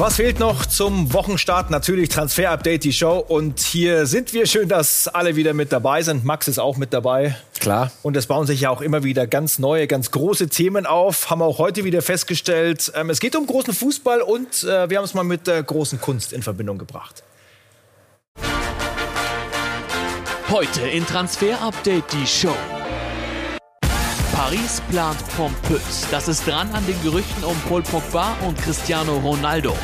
Was fehlt noch zum Wochenstart? Natürlich Transfer Update, die Show. Und hier sind wir. Schön, dass alle wieder mit dabei sind. Max ist auch mit dabei. Klar. Und es bauen sich ja auch immer wieder ganz neue, ganz große Themen auf. Haben wir auch heute wieder festgestellt. Ähm, es geht um großen Fußball und äh, wir haben es mal mit der großen Kunst in Verbindung gebracht. Heute in Transfer Update die Show. Paris plant pompös. Das ist dran an den Gerüchten um Paul Pogba und Cristiano Ronaldo.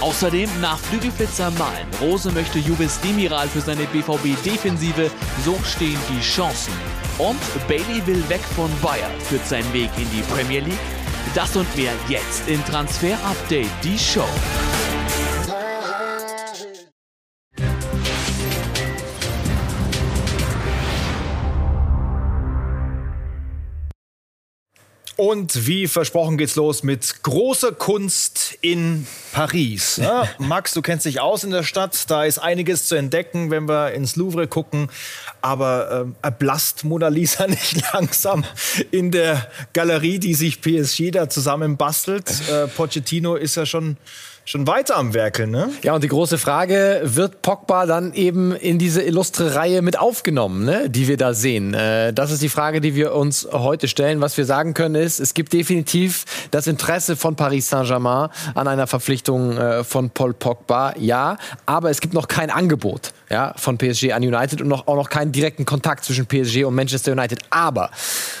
Außerdem nach Flügelflitzer Malen. Rose möchte Juves Demiral für seine BVB-Defensive. So stehen die Chancen. Und Bailey will weg von Bayern, führt seinen Weg in die Premier League. Das und mehr jetzt in Transfer Update, die Show. Und wie versprochen geht's los mit großer Kunst in Paris. Ja, Max, du kennst dich aus in der Stadt. Da ist einiges zu entdecken, wenn wir ins Louvre gucken. Aber ähm, erblasst Mona Lisa nicht langsam in der Galerie, die sich PSG da zusammen bastelt? Äh, Pochettino ist ja schon schon weiter am Werkeln, ne? Ja, und die große Frage, wird Pogba dann eben in diese illustre Reihe mit aufgenommen, ne, die wir da sehen? Äh, das ist die Frage, die wir uns heute stellen. Was wir sagen können ist, es gibt definitiv das Interesse von Paris Saint-Germain an einer Verpflichtung äh, von Paul Pogba, ja, aber es gibt noch kein Angebot ja, von PSG an United und noch, auch noch keinen direkten Kontakt zwischen PSG und Manchester United. Aber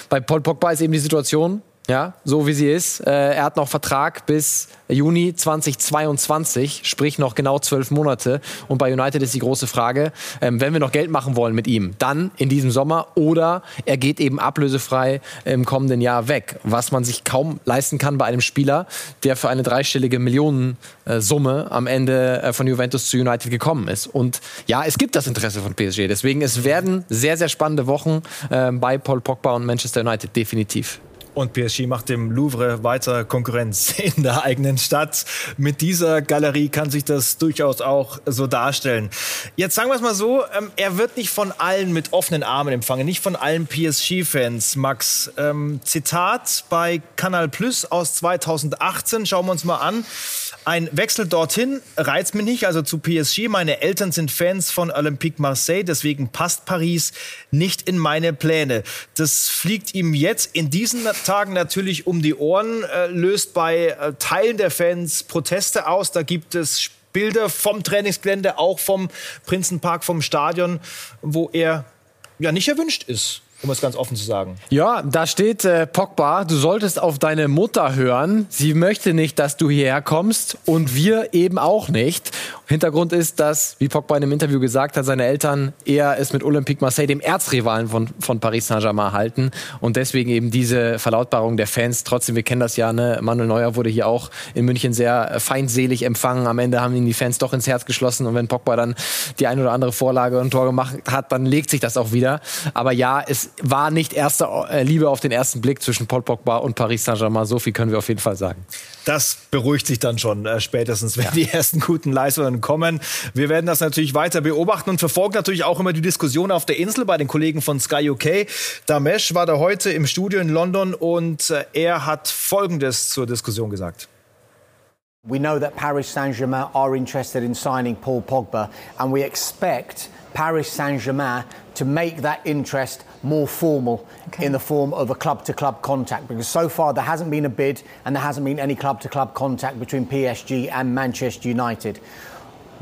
bei Paul Pogba ist eben die Situation, ja, so wie sie ist. Äh, er hat noch Vertrag bis Juni 2022, sprich noch genau zwölf Monate. Und bei United ist die große Frage, ähm, wenn wir noch Geld machen wollen mit ihm, dann in diesem Sommer oder er geht eben ablösefrei im kommenden Jahr weg, was man sich kaum leisten kann bei einem Spieler, der für eine dreistellige Millionensumme am Ende äh, von Juventus zu United gekommen ist. Und ja, es gibt das Interesse von PSG. Deswegen, es werden sehr, sehr spannende Wochen äh, bei Paul Pogba und Manchester United, definitiv. Und PSG macht dem Louvre weiter Konkurrenz in der eigenen Stadt. Mit dieser Galerie kann sich das durchaus auch so darstellen. Jetzt sagen wir es mal so, ähm, er wird nicht von allen mit offenen Armen empfangen, nicht von allen PSG-Fans. Max, ähm, Zitat bei Canal Plus aus 2018, schauen wir uns mal an. Ein Wechsel dorthin reizt mich nicht, also zu PSG. Meine Eltern sind Fans von Olympique Marseille, deswegen passt Paris nicht in meine Pläne. Das fliegt ihm jetzt in diesen Tagen natürlich um die Ohren, äh, löst bei äh, Teilen der Fans Proteste aus. Da gibt es Bilder vom Trainingsgelände, auch vom Prinzenpark, vom Stadion, wo er ja nicht erwünscht ist um es ganz offen zu sagen. Ja, da steht äh, Pogba, du solltest auf deine Mutter hören. Sie möchte nicht, dass du hierher kommst und wir eben auch nicht. Hintergrund ist, dass, wie Pogba in einem Interview gesagt hat, seine Eltern eher es mit Olympique Marseille, dem Erzrivalen von, von Paris Saint-Germain, halten und deswegen eben diese Verlautbarung der Fans. Trotzdem, wir kennen das ja, ne? Manuel Neuer wurde hier auch in München sehr feindselig empfangen. Am Ende haben ihn die Fans doch ins Herz geschlossen und wenn Pogba dann die ein oder andere Vorlage und Tor gemacht hat, dann legt sich das auch wieder. Aber ja, es war nicht erste äh, Liebe auf den ersten Blick zwischen Paul Pogba und Paris Saint-Germain. So viel können wir auf jeden Fall sagen. Das beruhigt sich dann schon äh, spätestens, wenn ja. die ersten guten Leistungen kommen. Wir werden das natürlich weiter beobachten und verfolgen natürlich auch immer die Diskussion auf der Insel bei den Kollegen von Sky UK. Damesh war da heute im Studio in London und äh, er hat Folgendes zur Diskussion gesagt. We know that Paris Saint-Germain are interested in signing Paul Pogba and we expect Paris Saint-Germain to make that interest more formal okay. in the form of a club to club contact because so far there hasn't been a bid and there hasn't been any club to club contact between PSG and Manchester United.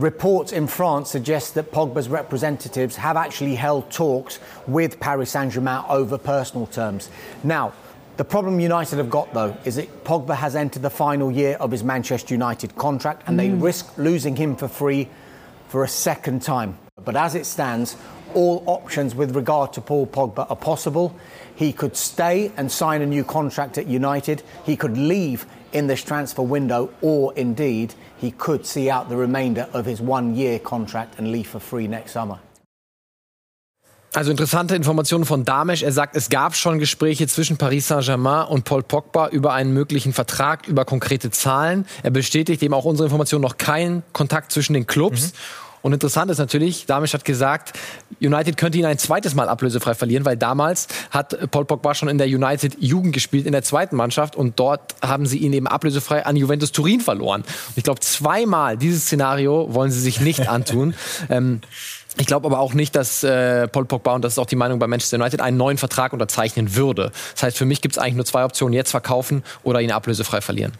Reports in France suggest that Pogba's representatives have actually held talks with Paris Saint Germain over personal terms. Now, the problem United have got, though, is that Pogba has entered the final year of his Manchester United contract and mm. they risk losing him for free for a second time. But as it stands, all options with regard to Paul Pogba are possible. He could stay and sign a new contract at United. He could leave in this transfer window, or indeed, he could see out the remainder of his one year contract and leave for free next summer. Also interessante Informationen von Damesch. Er sagt, es gab schon Gespräche zwischen Paris Saint-Germain und Paul Pogba über einen möglichen Vertrag, über konkrete Zahlen. Er bestätigt eben auch unsere Informationen noch keinen Kontakt zwischen den Clubs. Mhm. Und interessant ist natürlich, Damisch hat gesagt, United könnte ihn ein zweites Mal ablösefrei verlieren, weil damals hat Paul Pogba schon in der United Jugend gespielt, in der zweiten Mannschaft. Und dort haben sie ihn eben ablösefrei an Juventus Turin verloren. Und ich glaube, zweimal dieses Szenario wollen sie sich nicht antun. ähm, ich glaube aber auch nicht, dass äh, Paul Pogba, und das ist auch die Meinung bei Manchester United, einen neuen Vertrag unterzeichnen würde. Das heißt, für mich gibt es eigentlich nur zwei Optionen, jetzt verkaufen oder ihn ablösefrei verlieren.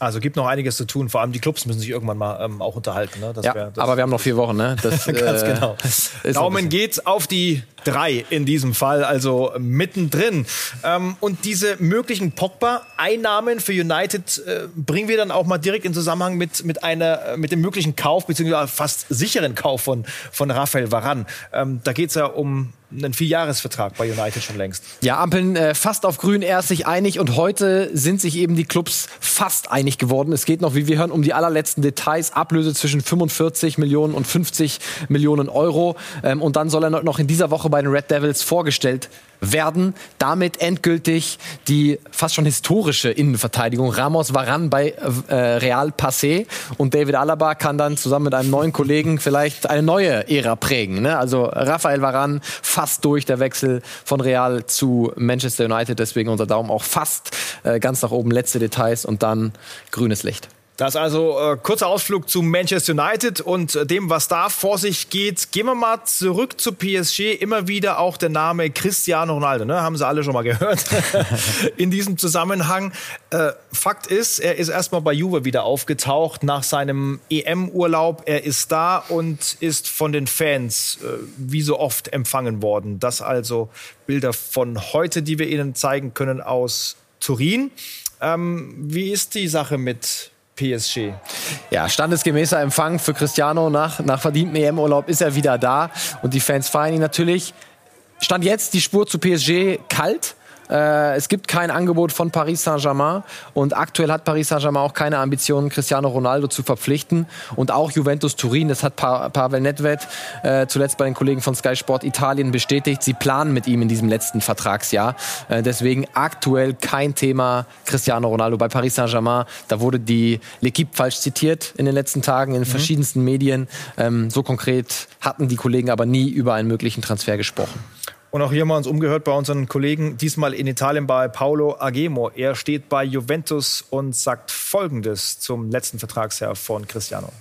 Also gibt noch einiges zu tun. Vor allem die Clubs müssen sich irgendwann mal ähm, auch unterhalten. Ne? ja, wär, aber wir haben noch vier Wochen. Ne? Das, Ganz äh, genau. Daumen geht auf die drei in diesem Fall, also mittendrin. Ähm, und diese möglichen Pogba-Einnahmen für United äh, bringen wir dann auch mal direkt in Zusammenhang mit, mit, einer, mit dem möglichen Kauf, beziehungsweise fast sicheren Kauf von, von Raphael Varan. Ähm, da geht es ja um einen Vierjahresvertrag bei United schon längst. Ja, Ampeln äh, fast auf grün erst sich einig und heute sind sich eben die Clubs fast einig geworden. Es geht noch, wie wir hören, um die allerletzten Details. Ablöse zwischen 45 Millionen und 50 Millionen Euro. Ähm, und dann soll er noch in dieser Woche bei den Red Devils vorgestellt werden damit endgültig die fast schon historische Innenverteidigung Ramos Varan bei äh, Real passé und David Alaba kann dann zusammen mit einem neuen Kollegen vielleicht eine neue Ära prägen. Ne? Also Rafael Varan fast durch der Wechsel von Real zu Manchester United, deswegen unser Daumen auch fast äh, ganz nach oben, letzte Details und dann grünes Licht. Das also äh, kurzer Ausflug zu Manchester United und äh, dem, was da vor sich geht. Gehen wir mal zurück zu PSG. Immer wieder auch der Name Cristiano Ronaldo, ne? haben Sie alle schon mal gehört in diesem Zusammenhang. Äh, Fakt ist, er ist erstmal bei Juve wieder aufgetaucht nach seinem EM-Urlaub. Er ist da und ist von den Fans äh, wie so oft empfangen worden. Das also Bilder von heute, die wir Ihnen zeigen können aus Turin. Ähm, wie ist die Sache mit PSG. Ja, standesgemäßer Empfang für Cristiano nach, nach verdientem EM-Urlaub ist er wieder da und die Fans feiern ihn natürlich. Stand jetzt die Spur zu PSG kalt. Äh, es gibt kein Angebot von Paris Saint-Germain und aktuell hat Paris Saint-Germain auch keine Ambitionen, Cristiano Ronaldo zu verpflichten. Und auch Juventus Turin, das hat pa Pavel Nedved äh, zuletzt bei den Kollegen von Sky Sport Italien bestätigt. Sie planen mit ihm in diesem letzten Vertragsjahr. Äh, deswegen aktuell kein Thema Cristiano Ronaldo bei Paris Saint-Germain. Da wurde die L'Equipe falsch zitiert in den letzten Tagen in mhm. verschiedensten Medien. Ähm, so konkret hatten die Kollegen aber nie über einen möglichen Transfer gesprochen. Und auch hier haben wir uns umgehört bei unseren Kollegen, diesmal in Italien bei Paolo Agemo. Er steht bei Juventus und sagt Folgendes zum letzten Vertragsjahr von Cristiano.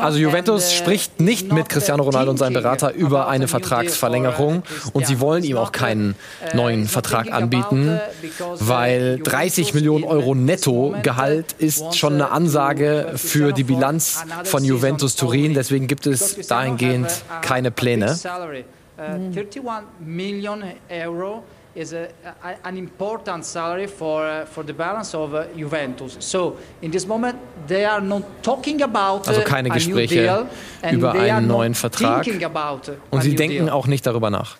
Also Juventus and, uh, spricht nicht mit Cristiano Ronaldo und seinem Berater über eine Vertragsverlängerung und sie wollen ihm auch keinen neuen Vertrag anbieten, weil 30 Millionen Euro Netto-Gehalt ist schon eine Ansage für die Bilanz von Juventus Turin. Deswegen gibt es dahingehend keine Pläne. 31 Millionen Euro is a, a, an important salary for, uh, for the balance of uh, Juventus. So in this moment they are not talking about also keine Gespräche über einen neuen Vertrag und sie denken auch nicht darüber nach.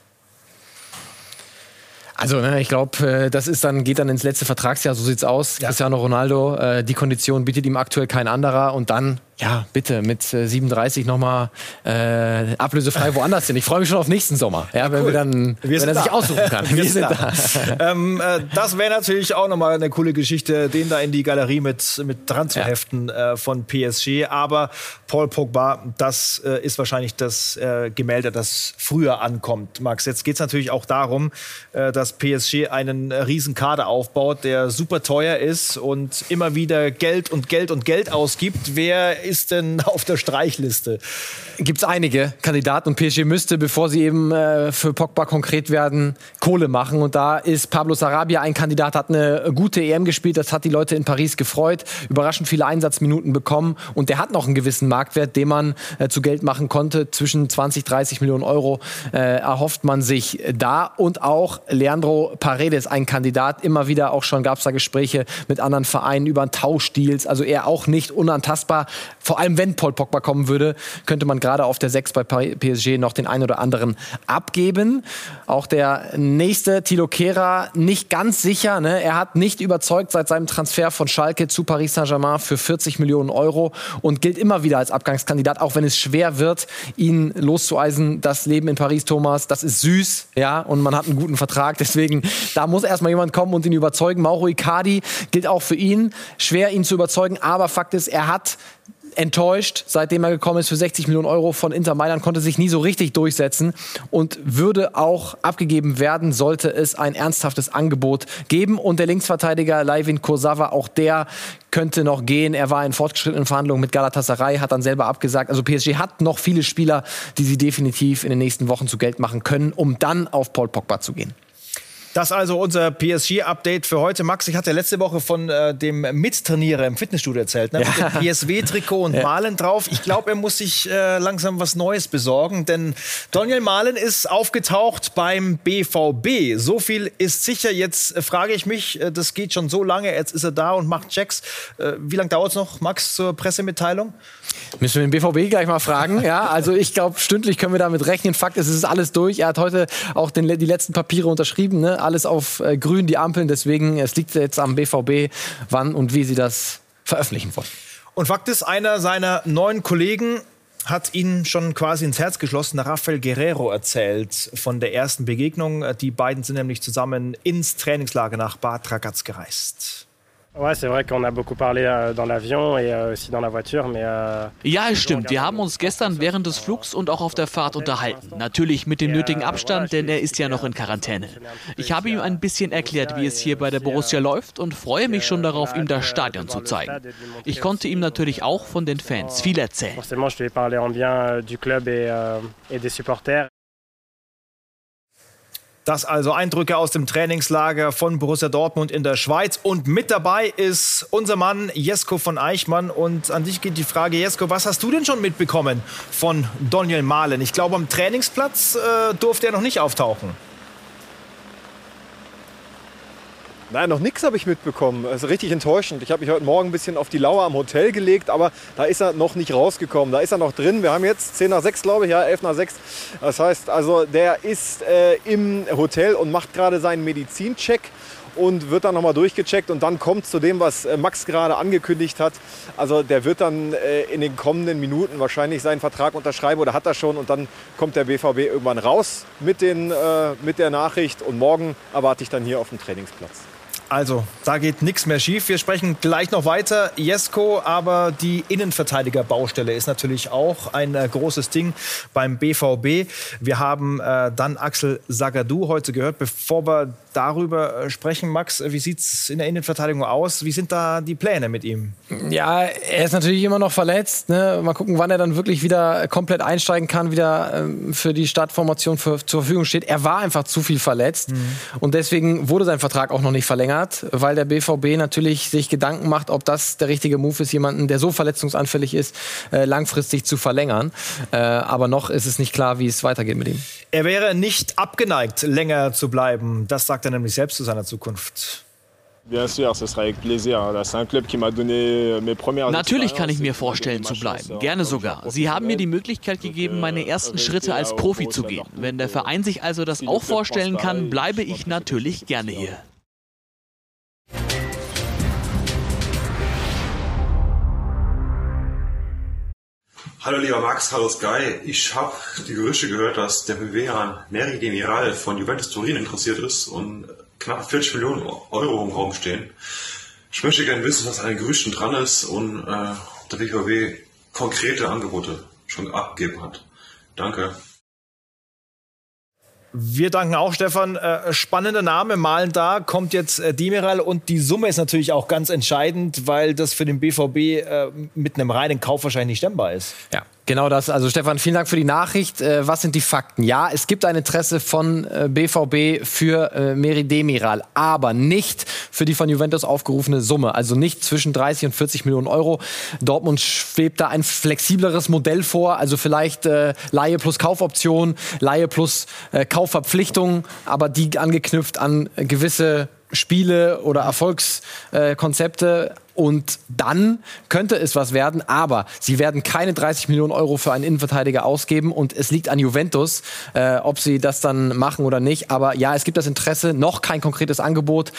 Also, ne, ich glaube, äh, das ist dann, geht dann ins letzte Vertragsjahr, so sieht's aus. Ja. Cristiano Ronaldo, äh, die Kondition bietet ihm aktuell kein anderer und dann ja, bitte, mit 37 nochmal äh, ablösefrei woanders hin. Ich freue mich schon auf nächsten Sommer, ja, wenn, cool. wir dann, wir wenn er sich aussuchen kann. wir, wir sind da. da. ähm, äh, das wäre natürlich auch nochmal eine coole Geschichte, den da in die Galerie mit, mit dran zu ja. heften äh, von PSG. Aber Paul Pogba, das äh, ist wahrscheinlich das äh, Gemälde, das früher ankommt, Max. Jetzt geht es natürlich auch darum, äh, dass PSG einen riesen Kader aufbaut, der super teuer ist und immer wieder Geld und Geld und Geld ausgibt. Wer ist denn auf der Streichliste? Gibt es einige Kandidaten und PSG müsste, bevor sie eben äh, für Pogba konkret werden, Kohle machen. Und da ist Pablo Sarabia ein Kandidat, hat eine gute EM gespielt, das hat die Leute in Paris gefreut, überraschend viele Einsatzminuten bekommen und der hat noch einen gewissen Marktwert, den man äh, zu Geld machen konnte. Zwischen 20, 30 Millionen Euro äh, erhofft man sich da. Und auch Leandro Paredes, ein Kandidat, immer wieder auch schon gab es da Gespräche mit anderen Vereinen über einen Tauschdeals, also er auch nicht unantastbar vor allem wenn Paul Pogba kommen würde, könnte man gerade auf der 6 bei PSG noch den einen oder anderen abgeben. Auch der nächste, Tilo Kehrer, nicht ganz sicher. Ne? Er hat nicht überzeugt seit seinem Transfer von Schalke zu Paris Saint-Germain für 40 Millionen Euro und gilt immer wieder als Abgangskandidat, auch wenn es schwer wird, ihn loszueisen. Das Leben in Paris, Thomas, das ist süß, ja, und man hat einen guten Vertrag. Deswegen, da muss erstmal jemand kommen und ihn überzeugen. Mauro Icardi gilt auch für ihn. Schwer, ihn zu überzeugen, aber Fakt ist, er hat enttäuscht, seitdem er gekommen ist für 60 Millionen Euro von Inter Mailand, konnte sich nie so richtig durchsetzen und würde auch abgegeben werden, sollte es ein ernsthaftes Angebot geben. Und der Linksverteidiger Leivin Kursawa, auch der könnte noch gehen. Er war in fortgeschrittenen Verhandlungen mit Galatasaray, hat dann selber abgesagt. Also PSG hat noch viele Spieler, die sie definitiv in den nächsten Wochen zu Geld machen können, um dann auf Paul Pogba zu gehen. Das also unser PSG-Update für heute. Max, ich hatte letzte Woche von äh, dem Mittrainierer im Fitnessstudio erzählt, ne? Ja. mit dem PSW-Trikot und ja. Malen drauf. Ich glaube, er muss sich äh, langsam was Neues besorgen, denn Daniel Malen ist aufgetaucht beim BVB. So viel ist sicher. Jetzt äh, frage ich mich, äh, das geht schon so lange, jetzt ist er da und macht Checks. Äh, wie lange dauert es noch, Max, zur Pressemitteilung? Müssen wir den BVB gleich mal fragen. Ja, also ich glaube, stündlich können wir damit rechnen. Fakt ist, es ist alles durch. Er hat heute auch den, die letzten Papiere unterschrieben. Ne? Alles auf äh, grün, die Ampeln. Deswegen, es liegt jetzt am BVB, wann und wie sie das veröffentlichen wollen. Und Fakt ist, einer seiner neuen Kollegen hat ihn schon quasi ins Herz geschlossen. Rafael Guerrero erzählt von der ersten Begegnung. Die beiden sind nämlich zusammen ins Trainingslager nach Bad Ragaz gereist. Euh, euh, ja, es stimmt. Wir haben uns gestern während des Flugs und auch auf der Fahrt unterhalten. Natürlich mit dem nötigen Abstand, denn er ist ja noch in Quarantäne. Ich habe ihm ein bisschen erklärt, wie es hier bei der Borussia läuft und freue mich schon darauf, ihm das Stadion zu zeigen. Ich konnte ihm natürlich auch von den Fans viel erzählen. Das also Eindrücke aus dem Trainingslager von Borussia Dortmund in der Schweiz. Und mit dabei ist unser Mann Jesko von Eichmann. Und an dich geht die Frage, Jesko, was hast du denn schon mitbekommen von Daniel Mahlen? Ich glaube, am Trainingsplatz äh, durfte er noch nicht auftauchen. Nein, noch nichts habe ich mitbekommen. Das ist richtig enttäuschend. Ich habe mich heute Morgen ein bisschen auf die Lauer am Hotel gelegt, aber da ist er noch nicht rausgekommen. Da ist er noch drin. Wir haben jetzt 10 nach 6, glaube ich, ja, 11 nach 6. Das heißt, also der ist äh, im Hotel und macht gerade seinen Medizincheck und wird dann nochmal durchgecheckt und dann kommt zu dem, was äh, Max gerade angekündigt hat. Also der wird dann äh, in den kommenden Minuten wahrscheinlich seinen Vertrag unterschreiben oder hat er schon und dann kommt der BVB irgendwann raus mit, den, äh, mit der Nachricht und morgen erwarte ich dann hier auf dem Trainingsplatz. Also, da geht nichts mehr schief. Wir sprechen gleich noch weiter. Jesko, aber die Innenverteidigerbaustelle ist natürlich auch ein äh, großes Ding beim BVB. Wir haben äh, dann Axel Sagadou heute gehört. Bevor wir darüber äh, sprechen, Max, wie sieht es in der Innenverteidigung aus? Wie sind da die Pläne mit ihm? Ja, er ist natürlich immer noch verletzt. Ne? Mal gucken, wann er dann wirklich wieder komplett einsteigen kann, wieder ähm, für die Startformation für, zur Verfügung steht. Er war einfach zu viel verletzt mhm. und deswegen wurde sein Vertrag auch noch nicht verlängert hat, weil der BVB natürlich sich Gedanken macht, ob das der richtige Move ist, jemanden, der so verletzungsanfällig ist, äh, langfristig zu verlängern. Äh, aber noch ist es nicht klar, wie es weitergeht mit ihm. Er wäre nicht abgeneigt, länger zu bleiben. Das sagt er nämlich selbst zu seiner Zukunft. Natürlich kann ich mir vorstellen zu bleiben, gerne sogar. Sie haben mir die Möglichkeit gegeben, meine ersten Schritte als Profi zu gehen. Wenn der Verein sich also das auch vorstellen kann, bleibe ich natürlich gerne hier. Hallo lieber Max, hallo Sky. Ich habe die Gerüchte gehört, dass der BW an Neri Demiral von Juventus Turin interessiert ist und knapp 40 Millionen Euro im Raum stehen. Ich möchte gerne wissen, was an den Gerüchten dran ist und äh, ob der BVB konkrete Angebote schon abgegeben hat. Danke. Wir danken auch, Stefan. Äh, spannender Name, malen da, kommt jetzt äh, Demiral und die Summe ist natürlich auch ganz entscheidend, weil das für den BVB äh, mit einem reinen Kauf wahrscheinlich nicht stemmbar ist. Ja, Genau das. Also Stefan, vielen Dank für die Nachricht. Äh, was sind die Fakten? Ja, es gibt ein Interesse von äh, BVB für äh, Meri Demiral, aber nicht für die von Juventus aufgerufene Summe. Also nicht zwischen 30 und 40 Millionen Euro. Dortmund schwebt da ein flexibleres Modell vor. Also vielleicht äh, Laie plus Kaufoption, Laie plus äh, Kaufverpflichtung, aber die angeknüpft an gewisse Spiele oder Erfolgskonzepte. Und dann könnte es was werden, aber sie werden keine 30 Millionen Euro für einen Innenverteidiger ausgeben und es liegt an Juventus, äh, ob sie das dann machen oder nicht. Aber ja, es gibt das Interesse, noch kein konkretes Angebot.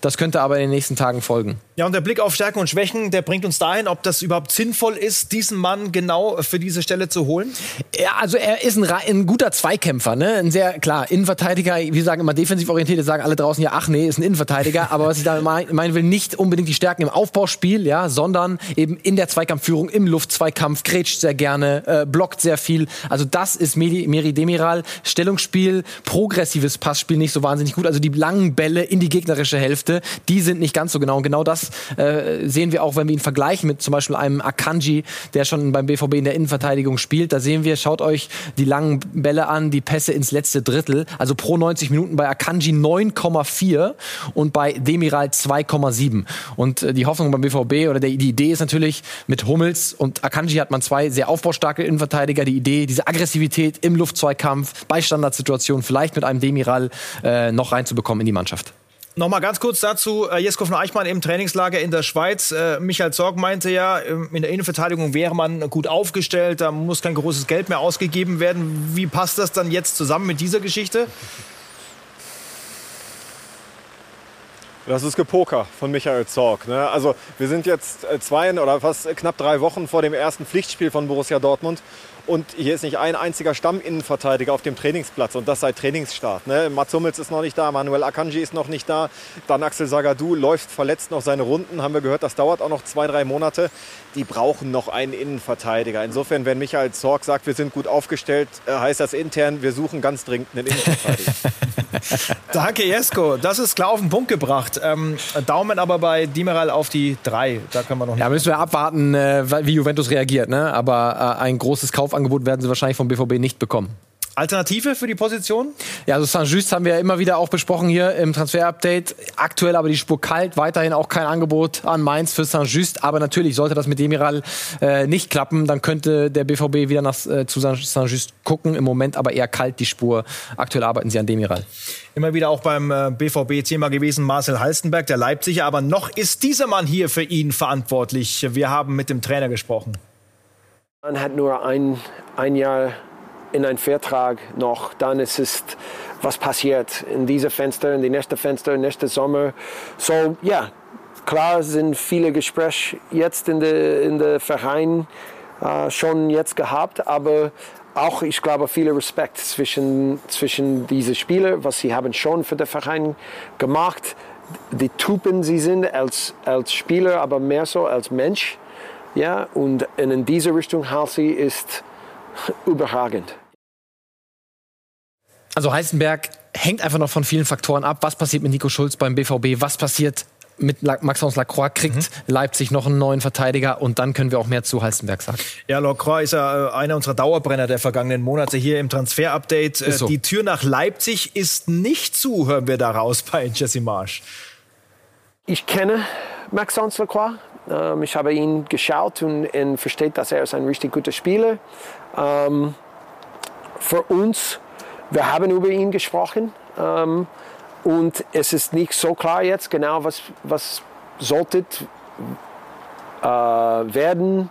Das könnte aber in den nächsten Tagen folgen. Ja, und der Blick auf Stärken und Schwächen, der bringt uns dahin, ob das überhaupt sinnvoll ist, diesen Mann genau für diese Stelle zu holen. Ja, also er ist ein, ein guter Zweikämpfer, ne? Ein sehr klar Innenverteidiger. Wir sagen immer defensiv orientiert, sagen alle draußen ja, ach nee, ist ein Innenverteidiger. aber was ich da meinen will, nicht unbedingt die Stärken im Aufbauspiel, ja, sondern eben in der Zweikampfführung, im Luftzweikampf, grätscht sehr gerne, äh, blockt sehr viel. Also das ist Meri, Meri Demiral. Stellungsspiel, progressives Passspiel nicht so wahnsinnig gut. Also die langen Bälle in die gegnerische Hälfte, die sind nicht ganz so genau. Und genau das äh, sehen wir auch, wenn wir ihn vergleichen mit zum Beispiel einem Akanji, der schon beim BVB in der Innenverteidigung spielt. Da sehen wir, schaut euch die langen Bälle an, die Pässe ins letzte Drittel. Also pro 90 Minuten bei Akanji 9,4 und bei Demiral 2,7. Und äh, die Hoffnung beim BVB oder der, die Idee ist natürlich, mit Hummels und Akanji hat man zwei sehr aufbaustarke Innenverteidiger. Die Idee, diese Aggressivität im Luftzweikampf, bei Standardsituationen, vielleicht mit einem Demiral äh, noch reinzubekommen in die Mannschaft. Nochmal ganz kurz dazu, äh, Jesko von Eichmann im Trainingslager in der Schweiz. Äh, Michael Zorg meinte ja, ähm, in der Innenverteidigung wäre man gut aufgestellt, da muss kein großes Geld mehr ausgegeben werden. Wie passt das dann jetzt zusammen mit dieser Geschichte? Das ist Gepoker von Michael Zorg. Ne? Also wir sind jetzt äh, zwei oder fast knapp drei Wochen vor dem ersten Pflichtspiel von Borussia Dortmund. Und hier ist nicht ein einziger Stamminnenverteidiger auf dem Trainingsplatz und das seit Trainingsstart. Ne? Mats Hummels ist noch nicht da, Manuel Akanji ist noch nicht da, dann Axel Sagadou läuft verletzt noch seine Runden, haben wir gehört, das dauert auch noch zwei, drei Monate. Die brauchen noch einen Innenverteidiger. Insofern, wenn Michael Zorg sagt, wir sind gut aufgestellt, äh, heißt das intern, wir suchen ganz dringend einen Innenverteidiger. Danke, Jesko. Das ist klar auf den Punkt gebracht. Ähm, Daumen aber bei Dimiral auf die drei. Da können wir noch. Ja, müssen wir abwarten, äh, wie Juventus reagiert. Ne? Aber äh, ein großes Kaufangebot werden sie wahrscheinlich vom BVB nicht bekommen. Alternative für die Position? Ja, also Saint-Just haben wir ja immer wieder auch besprochen hier im Transfer-Update. Aktuell aber die Spur kalt, weiterhin auch kein Angebot an Mainz für Saint-Just. Aber natürlich sollte das mit Demiral äh, nicht klappen, dann könnte der BVB wieder nach, äh, zu Saint-Just gucken. Im Moment aber eher kalt die Spur. Aktuell arbeiten sie an Demiral. Immer wieder auch beim äh, BVB Thema gewesen Marcel Halstenberg, der Leipziger. Aber noch ist dieser Mann hier für ihn verantwortlich. Wir haben mit dem Trainer gesprochen. Man hat nur ein, ein Jahr in einen Vertrag noch, dann ist es, was passiert in diesem Fenster, in die nächste Fenster, nächste Sommer. So, ja, klar sind viele Gespräche jetzt in der, in der Verein äh, schon jetzt gehabt, aber auch, ich glaube, viel Respekt zwischen, zwischen diesen Spielern, was sie haben schon für den Verein gemacht, die Typen sie sind als, als Spieler, aber mehr so als Mensch. Ja, und in diese Richtung Halsey ist überragend. Also Heisenberg hängt einfach noch von vielen Faktoren ab. Was passiert mit Nico Schulz beim BVB? Was passiert mit Maxence Lacroix? Kriegt mhm. Leipzig noch einen neuen Verteidiger? Und dann können wir auch mehr zu Heisenberg sagen. Ja, Lacroix ist ja äh, einer unserer Dauerbrenner der vergangenen Monate hier im Transfer-Update. So. Die Tür nach Leipzig ist nicht zu, hören wir daraus bei Jesse Marsch. Ich kenne Maxence Lacroix. Ähm, ich habe ihn geschaut und, und versteht, dass er ist ein richtig guter Spieler. Ähm, für uns wir haben über ihn gesprochen ähm, und es ist nicht so klar jetzt genau, was, was sollte äh, werden.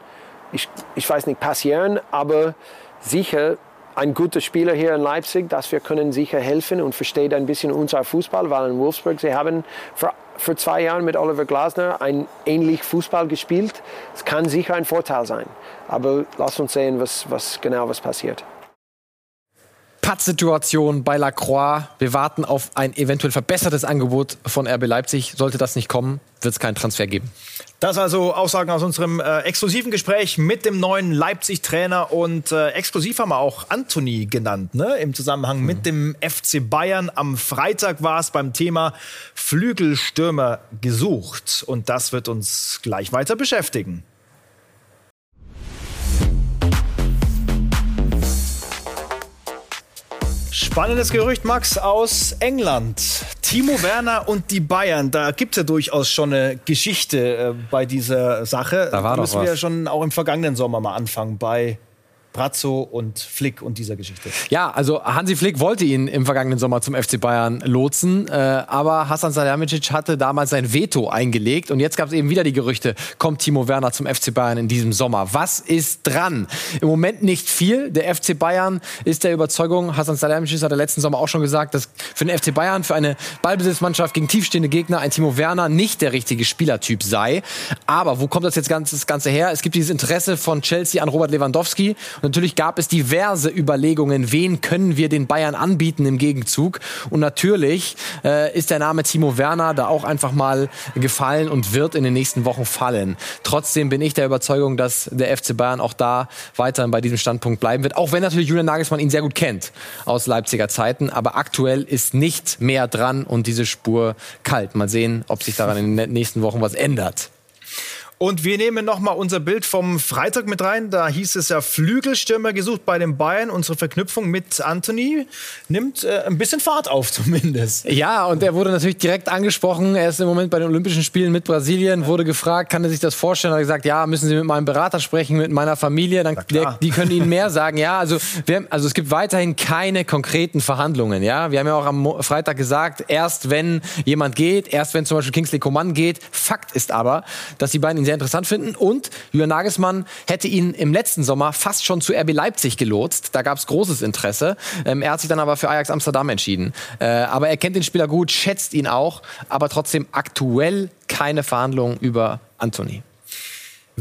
Ich, ich weiß nicht, passieren, aber sicher ein guter Spieler hier in Leipzig, dass wir können sicher helfen und versteht ein bisschen unser Fußball, weil in Wolfsburg sie haben vor, vor zwei Jahren mit Oliver Glasner ein ähnlich Fußball gespielt. Es kann sicher ein Vorteil sein, aber lass uns sehen, was, was genau was passiert. Pattsituation bei Lacroix. Wir warten auf ein eventuell verbessertes Angebot von RB Leipzig. Sollte das nicht kommen, wird es keinen Transfer geben. Das also Aussagen aus unserem äh, exklusiven Gespräch mit dem neuen Leipzig-Trainer und äh, exklusiv haben wir auch Anthony genannt, ne? im Zusammenhang mhm. mit dem FC Bayern. Am Freitag war es beim Thema Flügelstürmer gesucht und das wird uns gleich weiter beschäftigen. Spannendes Gerücht, Max, aus England. Timo Werner und die Bayern, da gibt es ja durchaus schon eine Geschichte äh, bei dieser Sache. Da war da müssen wir ja schon auch im vergangenen Sommer mal anfangen bei Brazzo und Flick und dieser Geschichte. Ja, also Hansi Flick wollte ihn im vergangenen Sommer zum FC Bayern lotsen, äh, aber Hasan Salihamidzic hatte damals sein Veto eingelegt und jetzt gab es eben wieder die Gerüchte, kommt Timo Werner zum FC Bayern in diesem Sommer. Was ist dran? Im Moment nicht viel. Der FC Bayern ist der Überzeugung, Hasan Salihamidzic hat der letzten Sommer auch schon gesagt, dass für den FC Bayern, für eine Ballbesitzmannschaft gegen tiefstehende Gegner ein Timo Werner nicht der richtige Spielertyp sei. Aber wo kommt das jetzt ganz, das Ganze her? Es gibt dieses Interesse von Chelsea an Robert Lewandowski natürlich gab es diverse Überlegungen, wen können wir den Bayern anbieten im Gegenzug. Und natürlich äh, ist der Name Timo Werner da auch einfach mal gefallen und wird in den nächsten Wochen fallen. Trotzdem bin ich der Überzeugung, dass der FC Bayern auch da weiterhin bei diesem Standpunkt bleiben wird. Auch wenn natürlich Julian Nagelsmann ihn sehr gut kennt aus Leipziger Zeiten. Aber aktuell ist nicht mehr dran und diese Spur kalt. Mal sehen, ob sich daran in den nächsten Wochen was ändert. Und wir nehmen noch mal unser Bild vom Freitag mit rein. Da hieß es ja Flügelstürmer gesucht bei den Bayern. Unsere Verknüpfung mit Anthony nimmt äh, ein bisschen Fahrt auf zumindest. Ja, und er wurde natürlich direkt angesprochen. Er ist im Moment bei den Olympischen Spielen mit Brasilien, wurde gefragt, kann er sich das vorstellen? Er hat gesagt, ja, müssen Sie mit meinem Berater sprechen, mit meiner Familie. Dann, der, die können Ihnen mehr sagen. Ja, also, wir, also es gibt weiterhin keine konkreten Verhandlungen. Ja, wir haben ja auch am Freitag gesagt, erst wenn jemand geht, erst wenn zum Beispiel Kingsley Coman geht. Fakt ist aber, dass die beiden ihn sehr interessant finden. Und Julian Nagelsmann hätte ihn im letzten Sommer fast schon zu RB Leipzig gelotst. Da gab es großes Interesse. Ähm, er hat sich dann aber für Ajax Amsterdam entschieden. Äh, aber er kennt den Spieler gut, schätzt ihn auch, aber trotzdem aktuell keine Verhandlungen über Anthony.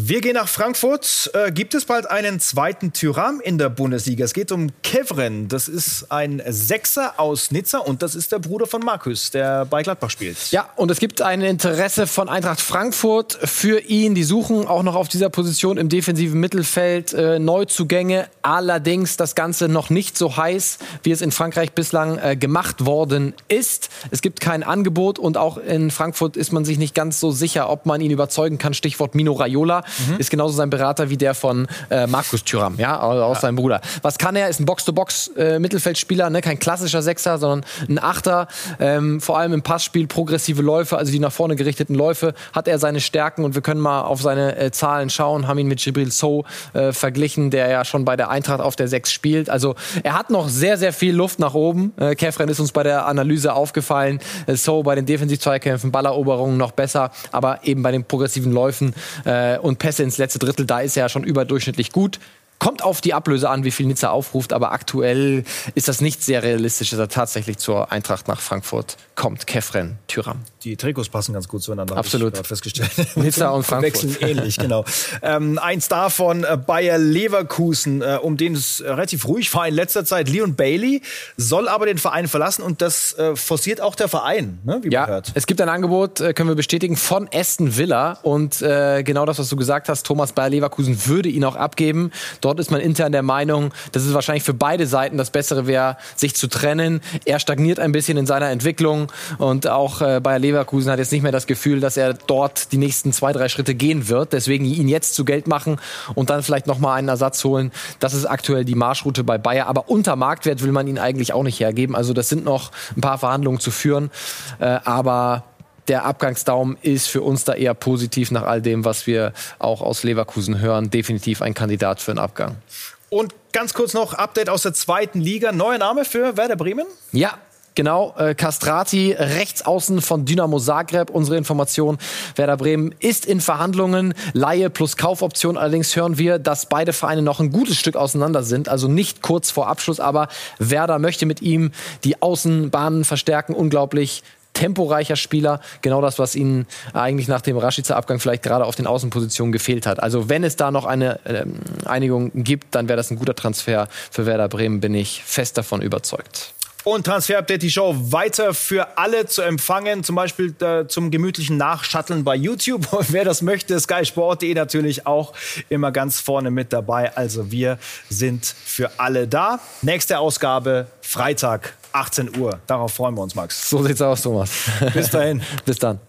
Wir gehen nach Frankfurt. Äh, gibt es bald einen zweiten Tyram in der Bundesliga? Es geht um Kevren. Das ist ein Sechser aus Nizza und das ist der Bruder von Markus, der bei Gladbach spielt. Ja, und es gibt ein Interesse von Eintracht Frankfurt für ihn. Die suchen auch noch auf dieser Position im defensiven Mittelfeld äh, Neuzugänge. Allerdings das Ganze noch nicht so heiß, wie es in Frankreich bislang äh, gemacht worden ist. Es gibt kein Angebot und auch in Frankfurt ist man sich nicht ganz so sicher, ob man ihn überzeugen kann. Stichwort Mino Raiola mhm. ist genauso sein Berater wie der von äh, Markus Thüram, ja, aus ja. seinem Bruder. Was kann er? Ist ein Box-to-Box-Mittelfeldspieler, äh, ne? kein klassischer Sechser, sondern ein Achter. Ähm, vor allem im Passspiel progressive Läufe, also die nach vorne gerichteten Läufe, hat er seine Stärken und wir können mal auf seine äh, Zahlen schauen. Haben ihn mit Gibril So äh, verglichen, der ja schon bei der Eintracht auf der Sechs spielt. Also er hat noch sehr, sehr viel Luft nach oben. Äh, Kefren ist uns bei der Analyse aufgefallen. Äh, so bei den Defensiv-Zweikämpfen, Balleroberungen noch besser, aber eben bei den progressiven Läufen äh, und Pässe ins letzte Drittel, da ist er ja schon überdurchschnittlich gut. Kommt auf die Ablöse an, wie viel Nizza aufruft, aber aktuell ist das nicht sehr realistisch, dass er tatsächlich zur Eintracht nach Frankfurt kommt. Kefren, Tyram. Die Trikots passen ganz gut zueinander. Absolut. Ich festgestellt. Nizza und Frankfurt. Wechseln ähnlich, genau. ähm, ein Star von äh, Bayer Leverkusen, äh, um den es relativ ruhig war in letzter Zeit, Leon Bailey, soll aber den Verein verlassen und das äh, forciert auch der Verein, ne, wie ja, man hört. Es gibt ein Angebot, äh, können wir bestätigen, von Aston Villa und äh, genau das, was du gesagt hast, Thomas Bayer Leverkusen würde ihn auch abgeben. Dort ist man intern der Meinung, dass es wahrscheinlich für beide Seiten das Bessere wäre, sich zu trennen. Er stagniert ein bisschen in seiner Entwicklung und auch äh, Bayer Leverkusen hat jetzt nicht mehr das Gefühl, dass er dort die nächsten zwei, drei Schritte gehen wird. Deswegen ihn jetzt zu Geld machen und dann vielleicht noch mal einen Ersatz holen. Das ist aktuell die Marschroute bei Bayer. Aber unter Marktwert will man ihn eigentlich auch nicht hergeben. Also das sind noch ein paar Verhandlungen zu führen. Äh, aber der Abgangsdaum ist für uns da eher positiv nach all dem, was wir auch aus Leverkusen hören. Definitiv ein Kandidat für einen Abgang. Und ganz kurz noch Update aus der zweiten Liga. Neuer Name für Werder Bremen? Ja, Genau, äh, Castrati, Rechtsaußen von Dynamo Zagreb. Unsere Information, Werder Bremen ist in Verhandlungen. Laie plus Kaufoption. Allerdings hören wir, dass beide Vereine noch ein gutes Stück auseinander sind. Also nicht kurz vor Abschluss, aber Werder möchte mit ihm die Außenbahnen verstärken. Unglaublich temporeicher Spieler. Genau das, was ihnen eigentlich nach dem Rashica-Abgang vielleicht gerade auf den Außenpositionen gefehlt hat. Also wenn es da noch eine äh, Einigung gibt, dann wäre das ein guter Transfer für Werder Bremen, bin ich fest davon überzeugt. Und Transfer Update, die Show weiter für alle zu empfangen, zum Beispiel äh, zum gemütlichen Nachschatteln bei YouTube. Und wer das möchte, skysport.de natürlich auch immer ganz vorne mit dabei. Also wir sind für alle da. Nächste Ausgabe Freitag, 18 Uhr. Darauf freuen wir uns, Max. So sieht's aus, Thomas. Bis dahin. Bis dann.